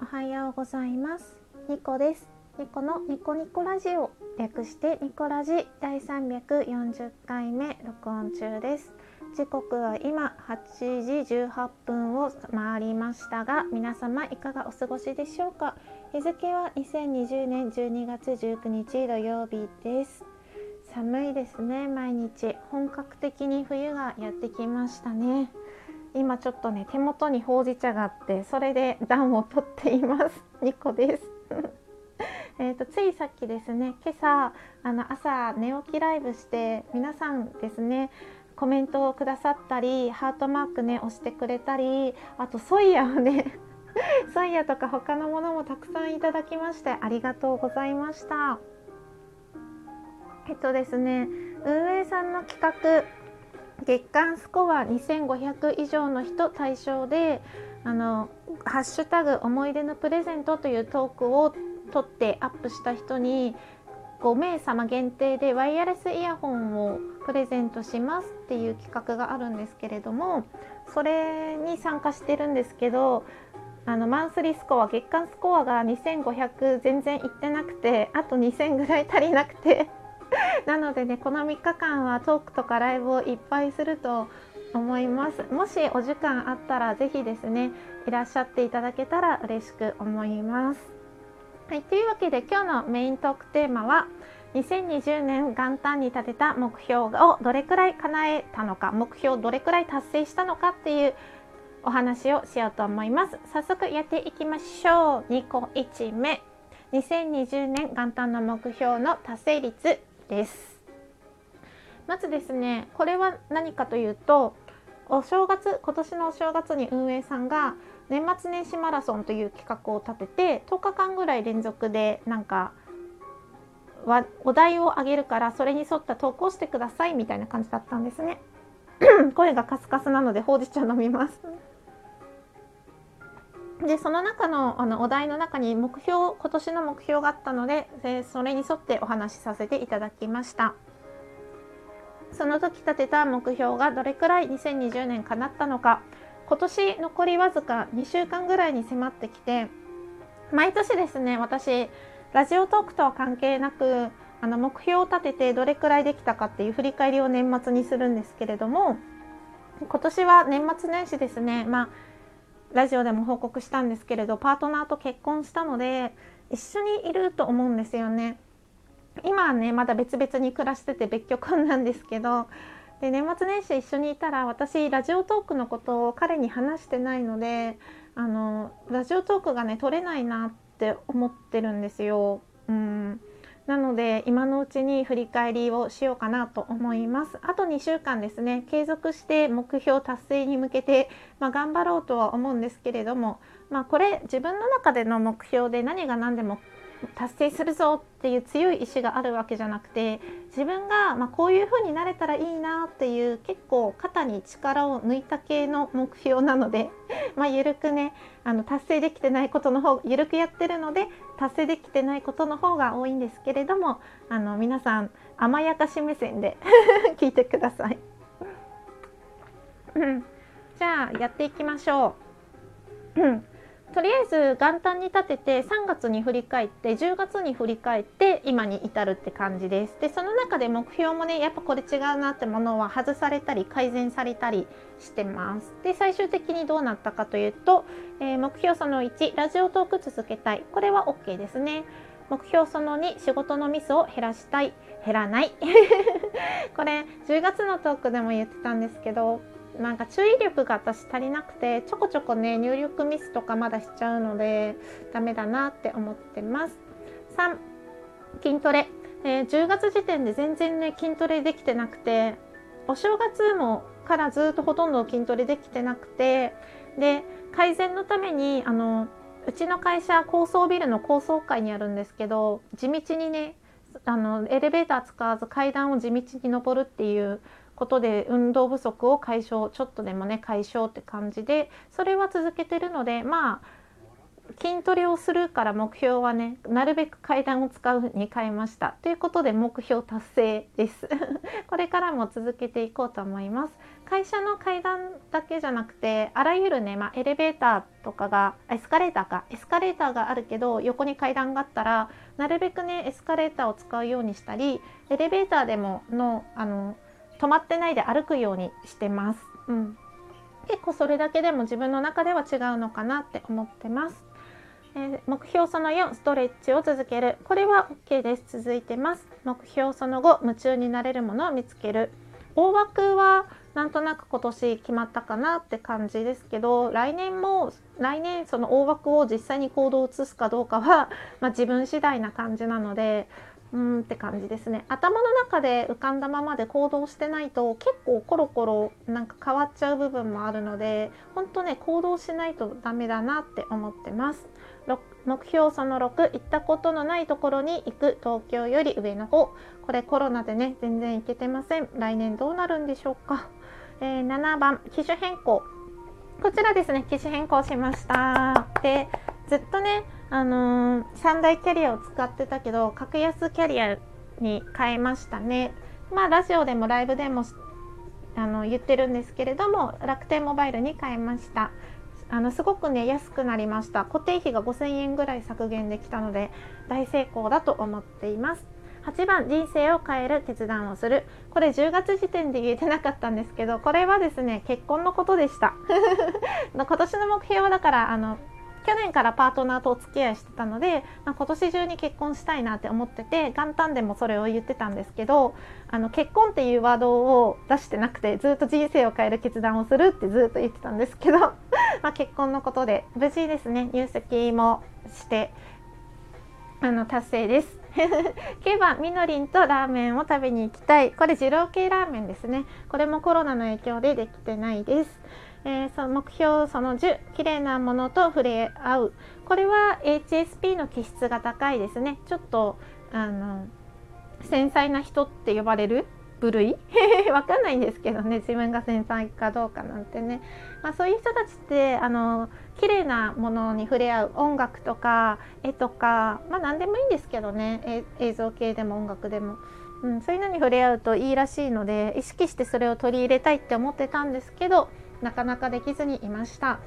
おはようございます。ニコです。ニコのニコニコラジオ。略してニコラジ第340回目録音中です。時刻は今8時18分を回りましたが皆様いかがお過ごしでしょうか？日付は2020年12月19日土曜日です。寒いですね毎日。本格的に冬がやってきましたね。今ちょっとね手元にほうじ茶があってそれで暖をとっています。2個です。えとついさっきですね今朝あの朝寝起きライブして皆さんですねコメントをくださったりハートマークね押してくれたりあとソイヤをね ソイヤとか他のものもたくさんいただきましてありがとうございました。えっとですね運営さんの企画月間スコア2500以上の人対象であのハッシュタグ思い出のプレゼントというトークを撮ってアップした人に5名様限定でワイヤレスイヤホンをプレゼントしますっていう企画があるんですけれどもそれに参加してるんですけどあのマンスリースコア月間スコアが2500全然いってなくてあと2000ぐらい足りなくて。なのでねこの3日間はトークとかライブをいっぱいすると思います。もしお時間あったら是非ですねいらっしゃっていただけたら嬉しく思います。はい、というわけで今日のメイントークテーマは2020年元旦に立てた目標をどれくらい叶えたのか目標をどれくらい達成したのかっていうお話をしようと思います。早速やっていきましょう。2個1目。2020年元旦の目標の達成率。です。まずですねこれは何かというとお正月今年のお正月に運営さんが年末年始マラソンという企画を立てて10日間ぐらい連続でなんかお題をあげるからそれに沿った投稿してくださいみたいな感じだったんですね。声がカスカスなのでほうじ茶飲みます。でその中のあのお題の中に目標今年の目標があったのででそれに沿ってお話しさせていただきました。その時立てた目標がどれくらい2020年叶ったのか。今年残りわずか2週間ぐらいに迫ってきて毎年ですね私ラジオトークとは関係なくあの目標を立ててどれくらいできたかっていう振り返りを年末にするんですけれども今年は年末年始ですね。まあラジオでも報告したんですけれどパートナーと結婚したので一緒にいると思うんですよね。今はねまだ別々に暮らしてて別居婚なんですけどで年末年始一緒にいたら私ラジオトークのことを彼に話してないのであのラジオトークがね取れないなって思ってるんですよ。うんなので今のうちに振り返りをしようかなと思います。あと2週間ですね継続して目標達成に向けて、まあ、頑張ろうとは思うんですけれども、まあ、これ自分の中での目標で何が何でも達成するぞっていう強い意志があるわけじゃなくて自分がまこういう風になれたらいいなっていう結構肩に力を抜いた系の目標なので まあ緩くねあの達成できてないことの方緩くやってるので達成できてないことの方が多いんですけれどもあの皆さん甘やかし目線で 聞いてください。じゃあやっていきましょう。とりあえず元旦に立てて3月に振り返って10月に振り返って今に至るって感じです。でその中で目標もねやっぱこれ違うなってものは外されたり改善されたりしてます。で最終的にどうなったかというと、えー、目標その1ラジオトーク続けたいこれは OK ですね。目標その2仕事のミスを減らしたい減らない これ10月のトークでも言ってたんですけどなんか注意力が私足りなくてちょこちょこね入力ミスとかまだしちゃうのでダメだなって思ってます。3筋トレ、えー、10月時点で全然ね筋トレできてなくてお正月もからずっとほとんど筋トレできてなくてで改善のためにあのうちの会社高層ビルの高層階にあるんですけど地道にねあのエレベーター使わず階段を地道に登るっていうことで運動不足を解消ちょっとでもね解消って感じでそれは続けてるのでまあ筋トレをするから目標はねなるべく階段を使うに変えました。ということで目標達成です。これからも続けていこうと思います。会社の階段だけじゃなくてあらゆるね、まあ、エレベーターとかがエスカレーターか。エスカレーターがあるけど横に階段があったらなるべくねエスカレーターを使うようにしたりエレベーターでものあの止まってないで歩くようにしてます。うん、結構それだけでも自分の中では違うのかなって思ってます。えー、目標その4ストレッチを続ける。これは OK です。続いてます。目標その5夢中になれるものを見つける。大枠はなんとなく今年決まったかなって感じですけど来年も来年その大枠を実際に行動を移すかどうかは、まあ、自分次第な感じなのでうんって感じですね。頭の中で浮かんだままで行動してないと結構コロコロなんか変わっちゃう部分もあるので本当ね行動しないとダメだなって思ってます。目標その6行ったことのないところに行く東京より上の方。これコロナでね全然行けてません。来年どうなるんでしょうか、えー、7番機種変更。こちらですね機種変更しました。でずっとねあのー、3大キャリアを使ってたけど格安キャリアに変えましたね。まあラジオでもライブでもあの言ってるんですけれども楽天モバイルに変えました。あのすごくね安くなりました。固定費が5000円ぐらい削減できたので大成功だと思っています。8番人生を変える決断をする。これ10月時点で言えてなかったんですけどこれはですね結婚のことでした。今年の目標はだからあの去年からパートナーとお付き合いしてたので、まあ、今年中に結婚したいなって思ってて元旦でもそれを言ってたんですけどあの結婚っていうワードを出してなくてずっと人生を変える決断をするってずっと言ってたんですけど まあ結婚のことで無事ですね入籍もしてあの達成です。9番みのりんとラーメンを食べに行きたい。これ二郎系ラーメンですね。これもコロナの影響でできてないです。えー、その目標その10綺麗なものと触れ合う。これは HSP の気質が高いですね。ちょっとあの繊細な人って呼ばれる部類？わかんないんですけどね。自分が繊細かどうかなんてね、まあ、そういう人たちってあの綺麗なものに触れ合う。音楽とか絵とかまあ何でもいいんですけどね。映像系でも音楽でも、うん、そういうのに触れ合うといいらしいので意識してそれを取り入れたいって思ってたんですけどなかなかできずにいました。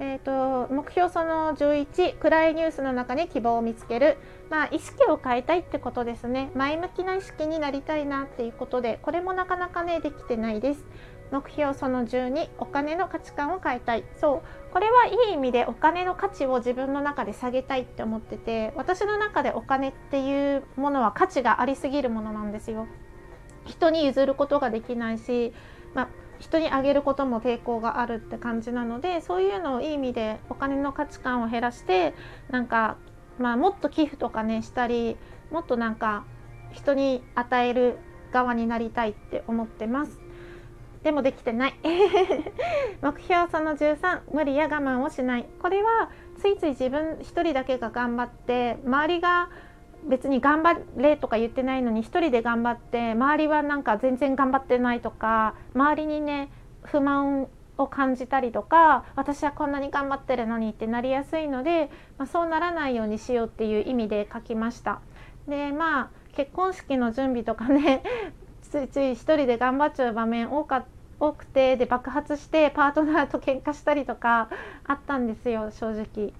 えーと、目標その11暗いニュースの中に希望を見つける、まあ、意識を変えたいってことですね。前向きな意識になりたいなっていうことでこれもなかなかねできてないです。目標その12お金の価値観を変えたい。そうこれはいい意味でお金の価値を自分の中で下げたいって思ってて私の中でお金っていうものは価値がありすぎるものなんですよ。人に譲ることができないし、まあ人にあげることも抵抗があるって感じなのでそういうのをいい意味でお金の価値観を減らしてなんか、まあ、もっと寄付とかねしたりもっとなんか人に与える側になりたいって思ってます。でもできてない 目標その13無理や我慢をしないこれはついつい自分一人だけが頑張って周りが別に頑張れとか言ってないのに1人で頑張って周りはなんか全然頑張ってないとか周りにね不満を感じたりとか私はこんなに頑張ってるのにってなりやすいので、まあ、そうならないようにしようっていう意味で書きました。でまあ結婚式の準備とかね ついつい1人で頑張っちゃう場面多か多くてで爆発してパートナーと喧嘩したりとかあったんですよ正直。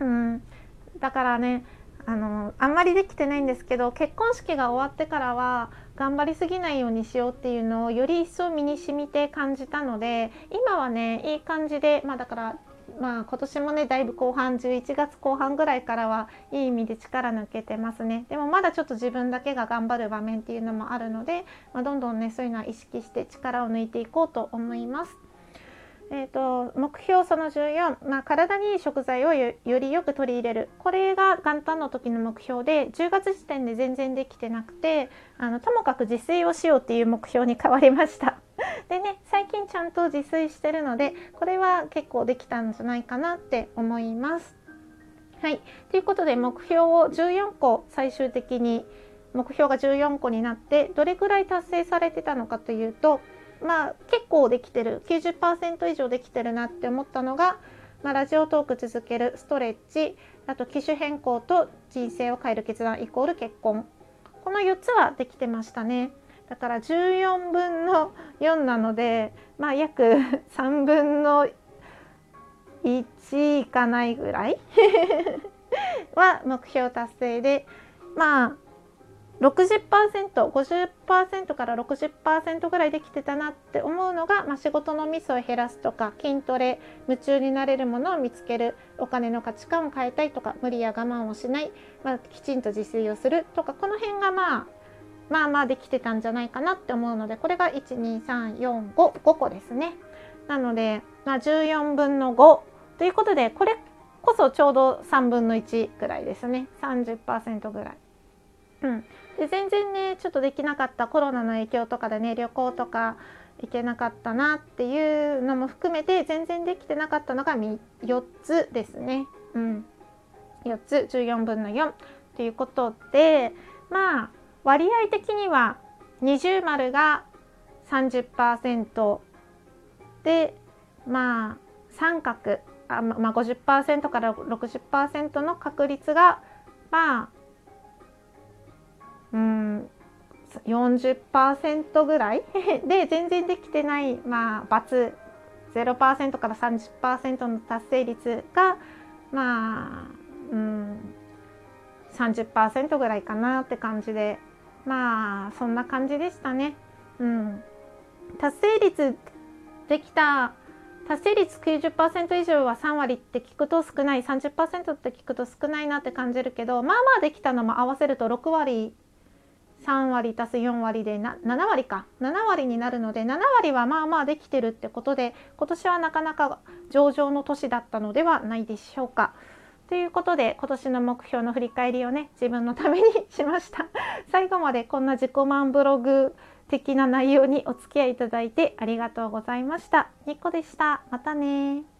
うん、だからねあのあんまりできてないんですけど結婚式が終わってからは頑張りすぎないようにしようっていうのをより一層身に染みて感じたので今はねいい感じでまあだからまあ今年もねだいぶ後半11月後半ぐらいからはいい意味で力抜けてますねでもまだちょっと自分だけが頑張る場面っていうのもあるので、まあ、どんどんねそういうのは意識して力を抜いていこうと思います。えーと、目標その14、まあ、体にいい食材をよりよく取り入れる。これが元旦の時の目標で10月時点で全然できてなくてあのともかく自炊をしようっていう目標に変わりました。でね最近ちゃんと自炊してるのでこれは結構できたんじゃないかなって思います。はい。ということで目標を14個最終的に目標が14個になってどれくらい達成されてたのかというとまあ結構できてる90%以上できてるなって思ったのが、まあ、ラジオトーク続けるストレッチあと機種変更と人生を変える決断イコール結婚。この4つはできてましたね。だから14分の4なのでまあ約 3分の1いかないぐらい は目標達成でまあ 60%50% から60%ぐらいできてたなって思うのが、まあ、仕事のミスを減らすとか筋トレ夢中になれるものを見つけるお金の価値観を変えたいとか無理や我慢をしない、まあ、きちんと自炊をするとかこの辺がまあまあまあできてたんじゃないかなって思うのでこれが12345 5個ですね。なので、まあ、14分の5ということでこれこそちょうど3分の1ぐらいですね30%ぐらい。うん、で全然ねちょっとできなかったコロナの影響とかでね旅行とか行けなかったなっていうのも含めて全然できてなかったのが4つですね。うん、4つ14分の4ということでまあ割合的には二重丸が30%でまあ三角あ、まあ、50%から60%の確率がまあうん40%ぐらい？で全然できてないまあ ×0% から30%の達成率がまあうん30%ぐらいかなって感じでまあそんな感じでしたね。うん、達成率できた達成率90%以上は3割って聞くと少ない30%って聞くと少ないなって感じるけどまあまあできたのも合わせると6割3割足す4割でな7割か7割になるので7割はまあまあできてるってことで今年はなかなか上々の年だったのではないでしょうか。ということで今年の目標の振り返りをね自分のためにしました 最後までこんな自己満ブログ的な内容にお付き合いいただいてありがとうございました。ニコでした。またね